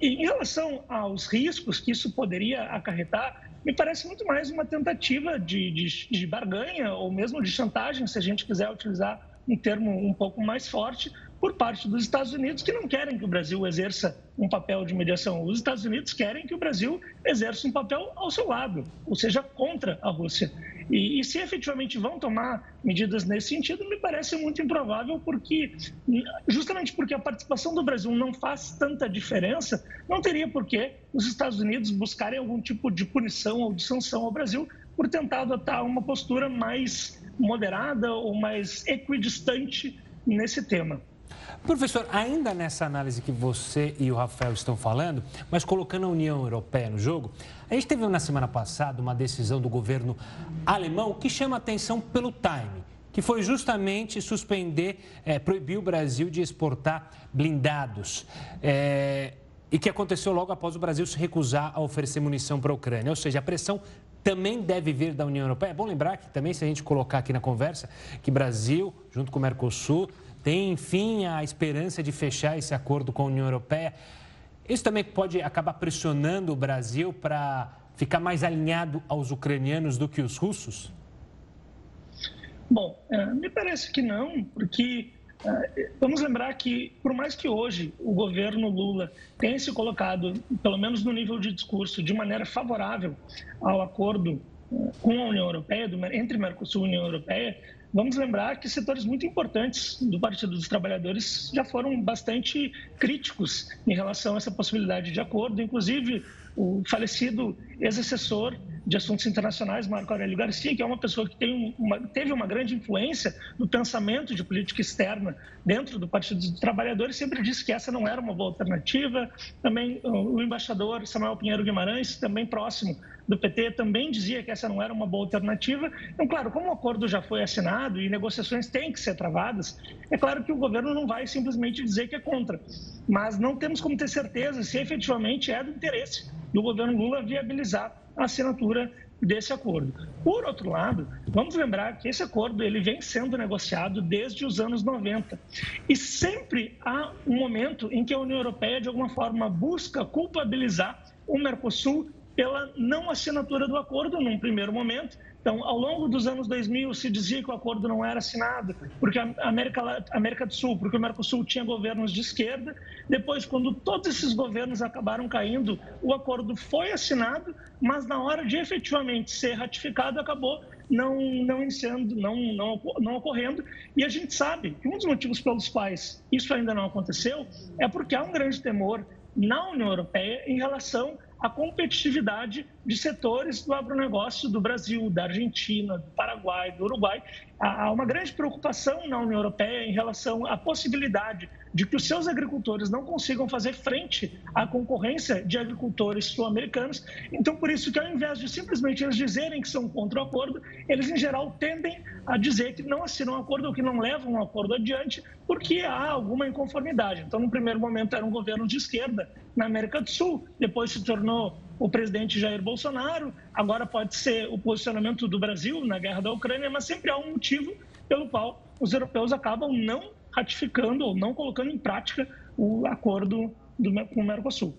Em relação aos riscos que isso poderia acarretar, me parece muito mais uma tentativa de, de, de barganha ou mesmo de chantagem, se a gente quiser utilizar um termo um pouco mais forte, por parte dos Estados Unidos, que não querem que o Brasil exerça um papel de mediação. Os Estados Unidos querem que o Brasil exerça um papel ao seu lado, ou seja, contra a Rússia. E, e se efetivamente vão tomar medidas nesse sentido, me parece muito improvável, porque justamente porque a participação do Brasil não faz tanta diferença, não teria por que os Estados Unidos buscarem algum tipo de punição ou de sanção ao Brasil por tentar adotar uma postura mais moderada ou mais equidistante nesse tema. Professor, ainda nessa análise que você e o Rafael estão falando, mas colocando a União Europeia no jogo, a gente teve na semana passada uma decisão do governo alemão que chama atenção pelo time, que foi justamente suspender, é, proibir o Brasil de exportar blindados. É, e que aconteceu logo após o Brasil se recusar a oferecer munição para a Ucrânia. Ou seja, a pressão também deve vir da União Europeia. É bom lembrar que também, se a gente colocar aqui na conversa, que Brasil, junto com o Mercosul, tem, enfim, a esperança de fechar esse acordo com a União Europeia. Isso também pode acabar pressionando o Brasil para ficar mais alinhado aos ucranianos do que os russos? Bom, é, me parece que não, porque vamos lembrar que, por mais que hoje o governo Lula tenha se colocado, pelo menos no nível de discurso, de maneira favorável ao acordo é, com a União Europeia, entre Mercosul e União Europeia, Vamos lembrar que setores muito importantes do Partido dos Trabalhadores já foram bastante críticos em relação a essa possibilidade de acordo, inclusive o falecido ex-assessor de Assuntos Internacionais, Marco Aurélio Garcia, que é uma pessoa que uma, teve uma grande influência no pensamento de política externa dentro do Partido dos Trabalhadores, sempre disse que essa não era uma boa alternativa. Também o embaixador Samuel Pinheiro Guimarães, também próximo do PT, também dizia que essa não era uma boa alternativa. Então, claro, como o acordo já foi assinado e negociações têm que ser travadas, é claro que o governo não vai simplesmente dizer que é contra. Mas não temos como ter certeza se efetivamente é do interesse do governo Lula viabilizar a assinatura desse acordo. Por outro lado, vamos lembrar que esse acordo ele vem sendo negociado desde os anos 90 e sempre há um momento em que a União Europeia de alguma forma busca culpabilizar o Mercosul pela não assinatura do acordo num primeiro momento então, ao longo dos anos 2000, se dizia que o acordo não era assinado porque a América, América do Sul, porque o Mercosul tinha governos de esquerda. Depois, quando todos esses governos acabaram caindo, o acordo foi assinado, mas na hora de efetivamente ser ratificado, acabou não, não iniciando, não, não, não ocorrendo. E a gente sabe que um dos motivos pelos quais isso ainda não aconteceu é porque há um grande temor na União Europeia em relação a competitividade de setores do agronegócio do Brasil, da Argentina, do Paraguai, do Uruguai. Há uma grande preocupação na União Europeia em relação à possibilidade de que os seus agricultores não consigam fazer frente à concorrência de agricultores sul-americanos. Então, por isso que ao invés de simplesmente eles dizerem que são contra o acordo, eles em geral tendem a dizer que não assinam o acordo ou que não levam o acordo adiante porque há alguma inconformidade. Então, no primeiro momento era um governo de esquerda na América do Sul, depois se tornou o presidente Jair Bolsonaro, agora pode ser o posicionamento do Brasil na guerra da Ucrânia, mas sempre há um motivo pelo qual os europeus acabam não ratificando ou não colocando em prática o acordo do, com o Mercosul.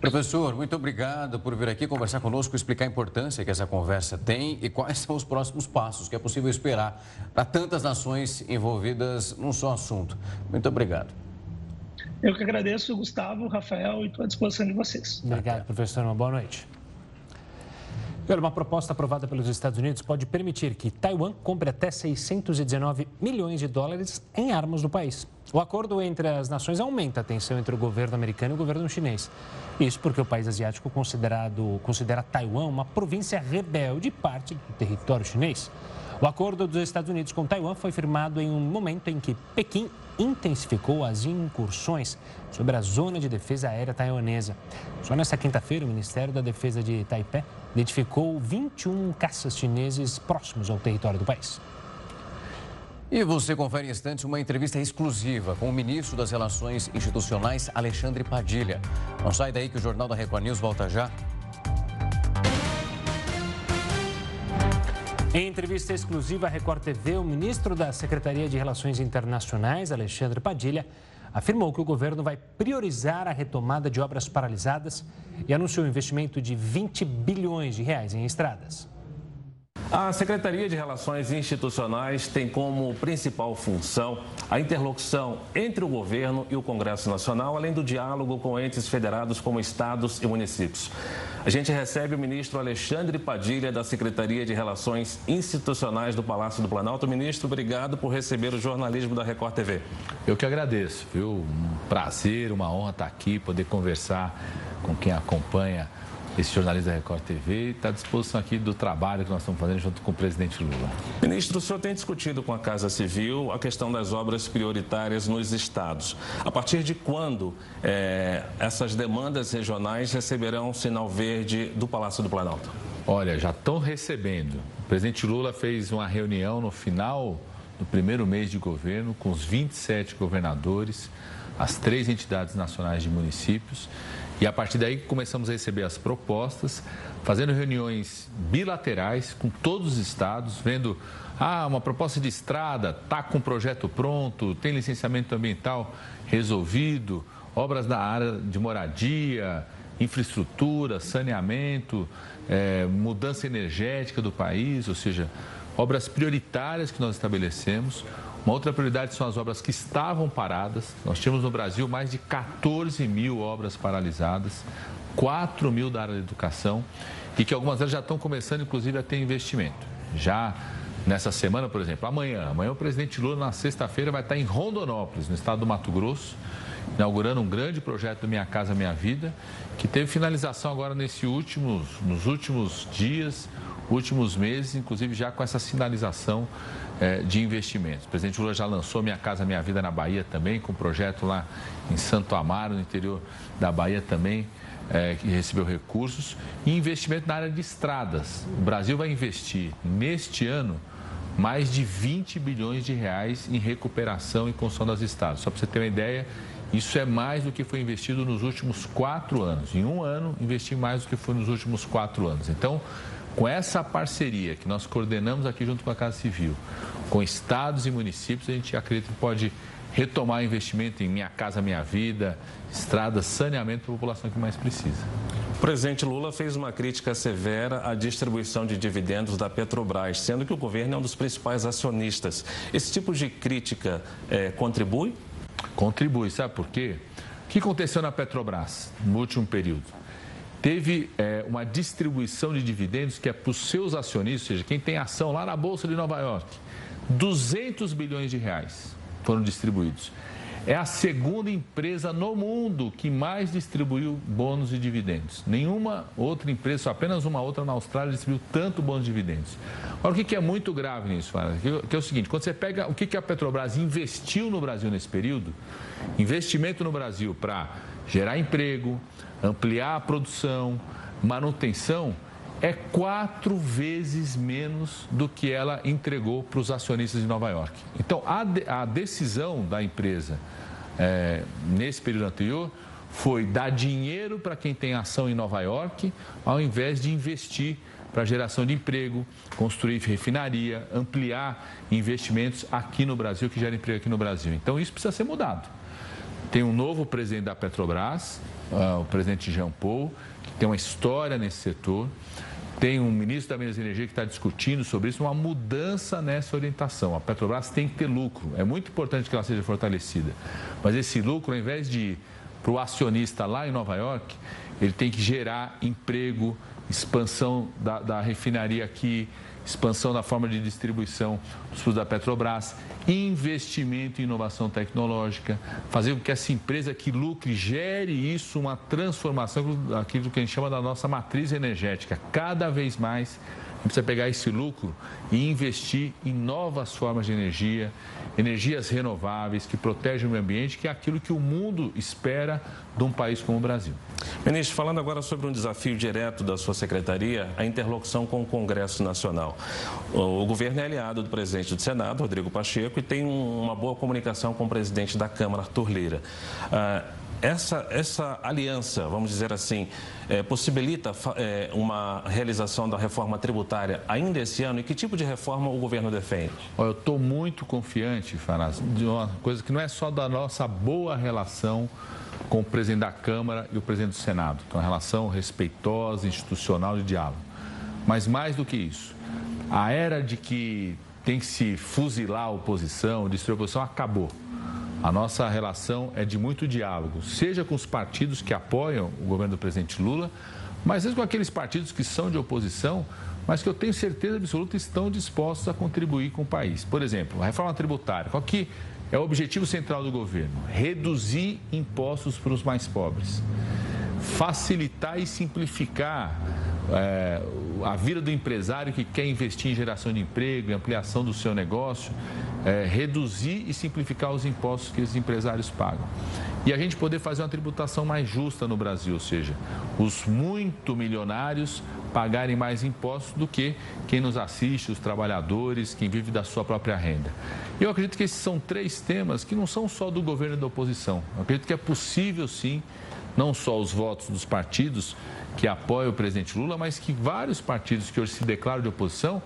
Professor, muito obrigado por vir aqui conversar conosco, explicar a importância que essa conversa tem e quais são os próximos passos que é possível esperar para tantas nações envolvidas num só assunto. Muito obrigado. Eu que agradeço, Gustavo, Rafael, e estou à disposição de vocês. Obrigado, professor. Uma boa noite. Uma proposta aprovada pelos Estados Unidos pode permitir que Taiwan compre até 619 milhões de dólares em armas do país. O acordo entre as nações aumenta a tensão entre o governo americano e o governo chinês. Isso porque o país asiático considerado, considera Taiwan uma província rebelde parte do território chinês. O acordo dos Estados Unidos com Taiwan foi firmado em um momento em que Pequim intensificou as incursões sobre a zona de defesa aérea taiwanesa. Só nesta quinta-feira, o Ministério da Defesa de Taipei identificou 21 caças chineses próximos ao território do país. E você confere em instantes uma entrevista exclusiva com o ministro das Relações Institucionais, Alexandre Padilha. Não sai daí que o Jornal da Record News volta já. Em entrevista exclusiva à Record TV, o ministro da Secretaria de Relações Internacionais, Alexandre Padilha, afirmou que o governo vai priorizar a retomada de obras paralisadas e anunciou um investimento de 20 bilhões de reais em estradas. A Secretaria de Relações Institucionais tem como principal função a interlocução entre o governo e o Congresso Nacional, além do diálogo com entes federados como estados e municípios. A gente recebe o ministro Alexandre Padilha, da Secretaria de Relações Institucionais do Palácio do Planalto. Ministro, obrigado por receber o jornalismo da Record TV. Eu que agradeço, viu? Um prazer, uma honra estar aqui, poder conversar com quem acompanha esse jornalista da Record TV está à disposição aqui do trabalho que nós estamos fazendo junto com o presidente Lula. Ministro, o senhor tem discutido com a Casa Civil a questão das obras prioritárias nos estados. A partir de quando é, essas demandas regionais receberão sinal verde do Palácio do Planalto? Olha, já estão recebendo. O presidente Lula fez uma reunião no final do primeiro mês de governo com os 27 governadores, as três entidades nacionais de municípios. E a partir daí começamos a receber as propostas, fazendo reuniões bilaterais com todos os estados, vendo ah, uma proposta de estrada, está com o projeto pronto, tem licenciamento ambiental resolvido, obras da área de moradia, infraestrutura, saneamento, é, mudança energética do país, ou seja, obras prioritárias que nós estabelecemos. Uma outra prioridade são as obras que estavam paradas. Nós tínhamos no Brasil mais de 14 mil obras paralisadas, 4 mil da área da educação e que algumas delas já estão começando, inclusive, a ter investimento. Já nessa semana, por exemplo, amanhã, amanhã o presidente Lula, na sexta-feira, vai estar em Rondonópolis, no estado do Mato Grosso, inaugurando um grande projeto do Minha Casa Minha Vida, que teve finalização agora nesse últimos, nos últimos dias, últimos meses, inclusive já com essa sinalização é, de investimentos. O presidente Lula já lançou Minha Casa Minha Vida na Bahia também, com um projeto lá em Santo Amaro, no interior da Bahia também, é, que recebeu recursos. E investimento na área de estradas. O Brasil vai investir neste ano mais de 20 bilhões de reais em recuperação e construção das estradas. Só para você ter uma ideia, isso é mais do que foi investido nos últimos quatro anos. Em um ano, investi mais do que foi nos últimos quatro anos. Então, com essa parceria que nós coordenamos aqui junto com a Casa Civil, com estados e municípios, a gente acredita que pode retomar investimento em Minha Casa Minha Vida, estradas, saneamento para a população que mais precisa. O presidente Lula fez uma crítica severa à distribuição de dividendos da Petrobras, sendo que o governo é um dos principais acionistas. Esse tipo de crítica é, contribui? Contribui, sabe por quê? O que aconteceu na Petrobras no último período? teve é, uma distribuição de dividendos que é para os seus acionistas, ou seja, quem tem ação lá na Bolsa de Nova York, 200 bilhões de reais foram distribuídos. É a segunda empresa no mundo que mais distribuiu bônus e dividendos. Nenhuma outra empresa, só apenas uma outra na Austrália distribuiu tanto bônus e dividendos. Agora, o que é muito grave nisso, Fara? Que é o seguinte, quando você pega o que a Petrobras investiu no Brasil nesse período, investimento no Brasil para gerar emprego, ampliar a produção, manutenção, é quatro vezes menos do que ela entregou para os acionistas de Nova York. Então, a, de, a decisão da empresa é, nesse período anterior foi dar dinheiro para quem tem ação em Nova York, ao invés de investir para geração de emprego, construir refinaria, ampliar investimentos aqui no Brasil, que gera emprego aqui no Brasil. Então, isso precisa ser mudado. Tem um novo presidente da Petrobras, uh, o presidente Jean Paul, que tem uma história nesse setor. Tem um ministro da Minas e Energia que está discutindo sobre isso, uma mudança nessa orientação. A Petrobras tem que ter lucro, é muito importante que ela seja fortalecida. Mas esse lucro, ao invés de ir para o acionista lá em Nova York, ele tem que gerar emprego, expansão da, da refinaria aqui, expansão da forma de distribuição dos produtos da Petrobras, investimento em inovação tecnológica, fazer com que essa empresa que lucre gere isso, uma transformação daquilo que a gente chama da nossa matriz energética. Cada vez mais precisa pegar esse lucro e investir em novas formas de energia, energias renováveis que protegem o meio ambiente, que é aquilo que o mundo espera de um país como o Brasil. Ministro, falando agora sobre um desafio direto da sua secretaria, a interlocução com o Congresso Nacional. O governo é aliado do presidente do Senado, Rodrigo Pacheco, e tem uma boa comunicação com o presidente da Câmara, Arthur Lira. Ah, essa, essa aliança, vamos dizer assim, é, possibilita é, uma realização da reforma tributária ainda esse ano? E que tipo de reforma o governo defende? Eu estou muito confiante, Faraz, de uma coisa que não é só da nossa boa relação com o presidente da Câmara e o presidente do Senado, é uma relação respeitosa, institucional de diálogo. Mas mais do que isso, a era de que tem que se fuzilar a oposição, destruir a oposição, acabou. A nossa relação é de muito diálogo, seja com os partidos que apoiam o governo do presidente Lula, mas mesmo com aqueles partidos que são de oposição, mas que eu tenho certeza absoluta estão dispostos a contribuir com o país. Por exemplo, a reforma tributária. Qual que é o objetivo central do governo? Reduzir impostos para os mais pobres. Facilitar e simplificar é, a vida do empresário que quer investir em geração de emprego, em ampliação do seu negócio, é, reduzir e simplificar os impostos que esses empresários pagam. E a gente poder fazer uma tributação mais justa no Brasil, ou seja, os muito milionários pagarem mais impostos do que quem nos assiste, os trabalhadores, quem vive da sua própria renda. Eu acredito que esses são três temas que não são só do governo e da oposição. Eu acredito que é possível, sim, não só os votos dos partidos que apoiam o presidente Lula, mas que vários partidos que hoje se declaram de oposição,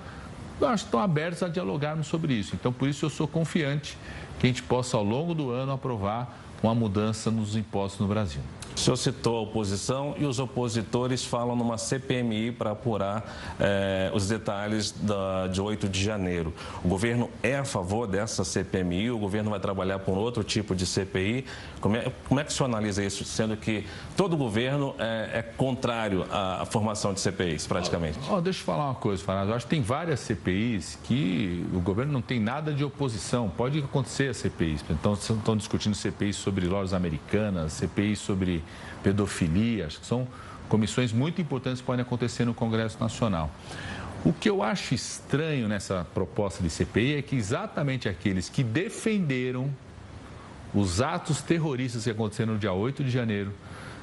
estão abertos a dialogarmos sobre isso. Então, por isso, eu sou confiante que a gente possa, ao longo do ano, aprovar uma mudança nos impostos no Brasil. O senhor citou a oposição e os opositores falam numa CPMI para apurar eh, os detalhes da, de 8 de janeiro. O governo é a favor dessa CPMI? O governo vai trabalhar por outro tipo de CPI? Como é, como é que o senhor analisa isso, sendo que todo governo é, é contrário à, à, formação de CPIs, praticamente? Oh, oh, deixa eu falar uma coisa, Fernando. Eu acho que tem várias CPIs que o governo não tem nada de oposição. Pode acontecer as CPIs. Então, estão discutindo CPIs sobre lojas americanas, CPIs sobre pedofilia, acho que são comissões muito importantes que podem acontecer no Congresso Nacional. O que eu acho estranho nessa proposta de CPI é que exatamente aqueles que defenderam os atos terroristas que aconteceram no dia 8 de janeiro,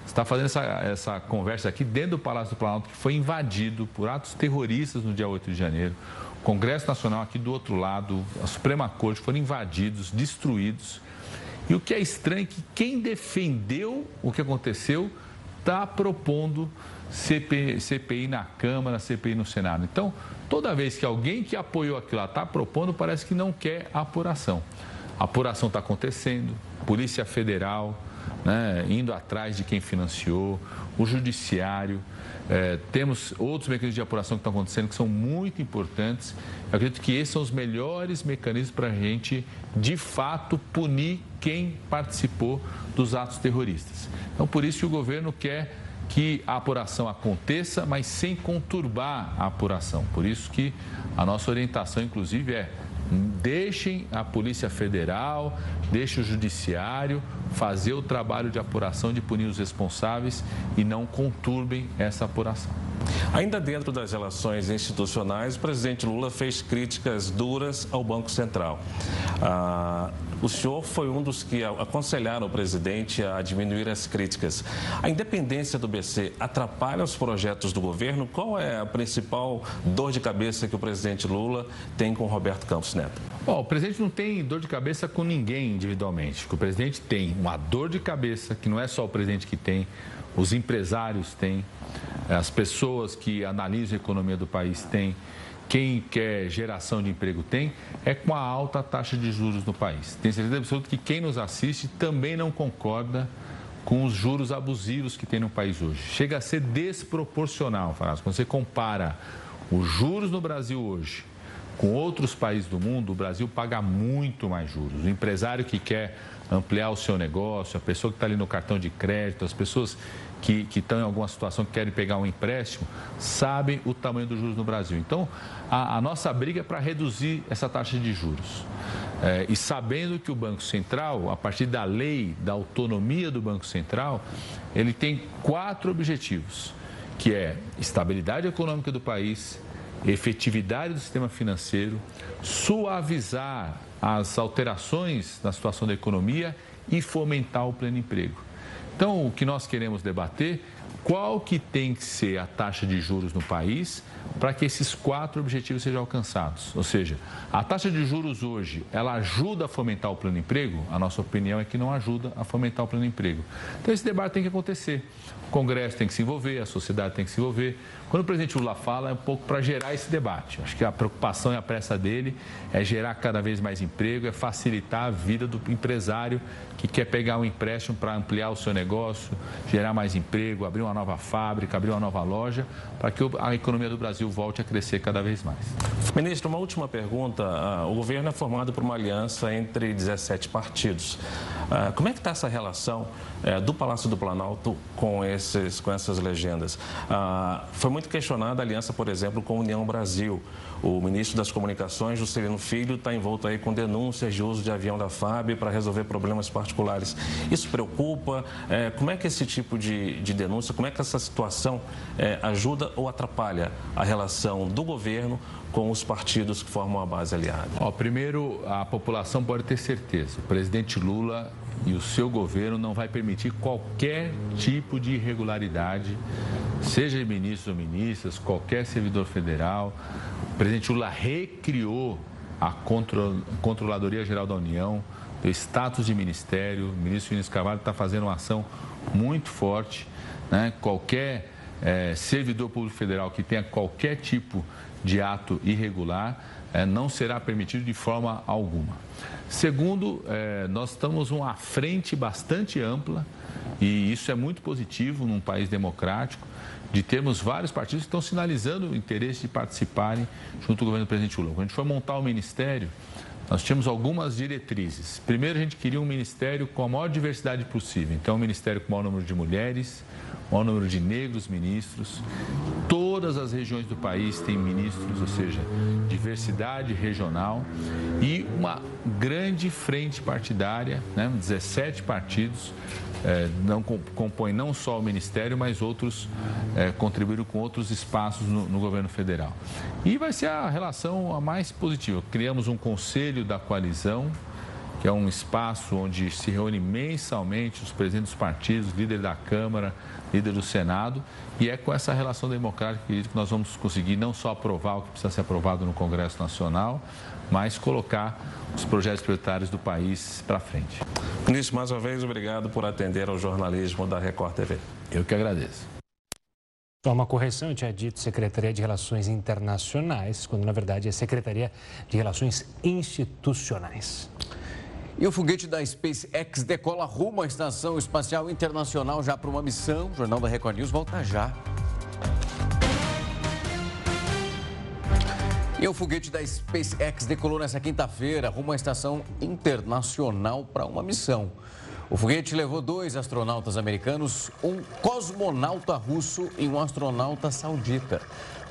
está fazendo essa, essa conversa aqui dentro do Palácio do Planalto, que foi invadido por atos terroristas no dia 8 de janeiro. O Congresso Nacional aqui do outro lado, a Suprema Corte foram invadidos, destruídos. E o que é estranho é que quem defendeu o que aconteceu está propondo CPI, CPI na Câmara, CPI no Senado. Então, toda vez que alguém que apoiou aquilo está propondo, parece que não quer apuração. A apuração está acontecendo, Polícia Federal né, indo atrás de quem financiou, o Judiciário. É, temos outros mecanismos de apuração que estão acontecendo que são muito importantes. Eu acredito que esses são os melhores mecanismos para a gente, de fato, punir quem participou dos atos terroristas. Então, por isso que o governo quer que a apuração aconteça, mas sem conturbar a apuração. Por isso que a nossa orientação, inclusive, é deixem a Polícia Federal, deixem o Judiciário fazer o trabalho de apuração, de punir os responsáveis e não conturbem essa apuração. Ainda dentro das relações institucionais, o presidente Lula fez críticas duras ao Banco Central. Ah, o senhor foi um dos que aconselharam o presidente a diminuir as críticas. A independência do BC atrapalha os projetos do governo? Qual é a principal dor de cabeça que o presidente Lula tem com Roberto Campos Neto? Bom, o presidente não tem dor de cabeça com ninguém individualmente. O presidente tem uma dor de cabeça, que não é só o presidente que tem, os empresários têm, as pessoas que analisam a economia do país têm quem quer geração de emprego tem, é com a alta taxa de juros no país. Tenho certeza absoluta que quem nos assiste também não concorda com os juros abusivos que tem no país hoje. Chega a ser desproporcional, Faraz. Quando você compara os juros no Brasil hoje com outros países do mundo, o Brasil paga muito mais juros. O empresário que quer ampliar o seu negócio, a pessoa que está ali no cartão de crédito, as pessoas que, estão em alguma situação que querem pegar um empréstimo, sabem o tamanho dos juros no Brasil. Então, a, a nossa briga é para reduzir essa taxa de juros. É, e sabendo que o Banco Central, a partir da lei da autonomia do Banco Central, ele tem quatro objetivos, que é estabilidade econômica do país, efetividade do sistema financeiro, suavizar as alterações na situação da economia e fomentar o pleno emprego. Então, o que nós queremos debater qual que tem que ser a taxa de juros no país para que esses quatro objetivos sejam alcançados. Ou seja, a taxa de juros hoje, ela ajuda a fomentar o plano emprego? A nossa opinião é que não ajuda a fomentar o plano emprego. Então esse debate tem que acontecer. O Congresso tem que se envolver, a sociedade tem que se envolver. Quando o presidente Lula fala, é um pouco para gerar esse debate. Acho que a preocupação e a pressa dele é gerar cada vez mais emprego, é facilitar a vida do empresário que quer pegar um empréstimo para ampliar o seu negócio, gerar mais emprego, abrir uma nova fábrica, abrir uma nova loja, para que a economia do Brasil volte a crescer cada vez mais. Ministro, uma última pergunta. Ah, o governo é formado por uma aliança entre 17 partidos. Ah, como é que está essa relação eh, do Palácio do Planalto com, esses, com essas legendas? Ah, foi muito questionada a aliança, por exemplo, com a União Brasil. O ministro das Comunicações, Juscelino Filho, está envolto aí com denúncias de uso de avião da FAB para resolver problemas particulares. Isso preocupa? É, como é que esse tipo de, de denúncia, como é que essa situação é, ajuda ou atrapalha a relação do governo com os partidos que formam a base aliada? Ó, primeiro, a população pode ter certeza. O presidente Lula e o seu governo não vai permitir qualquer tipo de irregularidade, seja ministros ou ministras, qualquer servidor federal. O presidente Lula recriou a Controladoria Geral da União, o status de ministério. O ministro Vinícius Carvalho está fazendo uma ação muito forte. Né? Qualquer é, servidor público federal que tenha qualquer tipo de ato irregular é, não será permitido de forma alguma. Segundo, é, nós estamos uma frente bastante ampla, e isso é muito positivo num país democrático, de termos vários partidos que estão sinalizando o interesse de participarem junto ao governo do presidente Lula. Quando a gente foi montar o ministério, nós tínhamos algumas diretrizes. Primeiro, a gente queria um ministério com a maior diversidade possível. Então, um ministério com o maior número de mulheres, maior número de negros ministros. Todas as regiões do país têm ministros, ou seja, diversidade regional e uma grande frente partidária, né, 17 partidos, é, não compõem não só o Ministério, mas outros é, contribuíram com outros espaços no, no, governo federal. E vai ser a relação a mais positiva. Criamos um conselho da coalizão, que é um espaço onde se reúne mensalmente os presidentes dos partidos, líder da Câmara, líder do Senado, e é com essa relação democrática que nós vamos conseguir não só aprovar o que precisa ser aprovado no Congresso Nacional, mas colocar os projetos prioritários do país para frente. Ministro, mais uma vez, obrigado por atender ao jornalismo da Record TV. Eu que agradeço. Só uma correção, eu tinha dito Secretaria de Relações Internacionais, quando na verdade é Secretaria de Relações Institucionais. E o foguete da SpaceX decola rumo à Estação Espacial Internacional já para uma missão. O Jornal da Record News volta já. E o foguete da SpaceX decolou nessa quinta-feira rumo à Estação Internacional para uma missão. O foguete levou dois astronautas americanos, um cosmonauta russo e um astronauta saudita.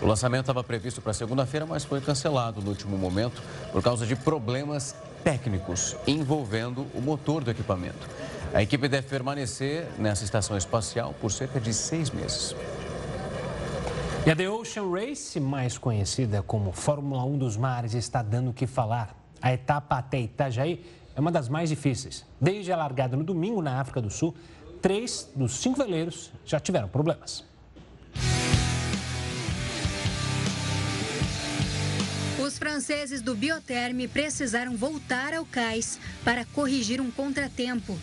O lançamento estava previsto para segunda-feira, mas foi cancelado no último momento por causa de problemas técnicos envolvendo o motor do equipamento. A equipe deve permanecer nessa estação espacial por cerca de seis meses. E a The Ocean Race, mais conhecida como Fórmula 1 dos Mares, está dando o que falar. A etapa até Itajaí é uma das mais difíceis. Desde a largada no domingo na África do Sul, três dos cinco veleiros já tiveram problemas. Os franceses do Bioterme precisaram voltar ao cais para corrigir um contratempo.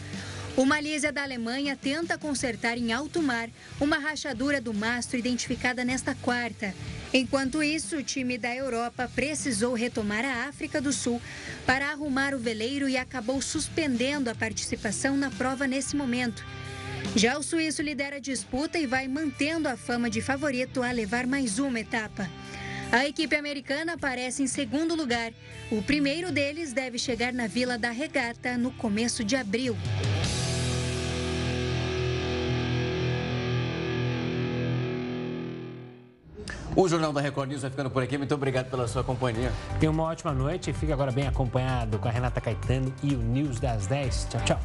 O Malísia da Alemanha tenta consertar em alto mar uma rachadura do mastro identificada nesta quarta. Enquanto isso, o time da Europa precisou retomar a África do Sul para arrumar o veleiro e acabou suspendendo a participação na prova nesse momento. Já o suíço lidera a disputa e vai mantendo a fama de favorito a levar mais uma etapa. A equipe americana aparece em segundo lugar. O primeiro deles deve chegar na Vila da Regata no começo de abril. O Jornal da Record News vai ficando por aqui. Muito obrigado pela sua companhia. Tenha uma ótima noite. Fique agora bem acompanhado com a Renata Caetano e o News das 10. Tchau, tchau.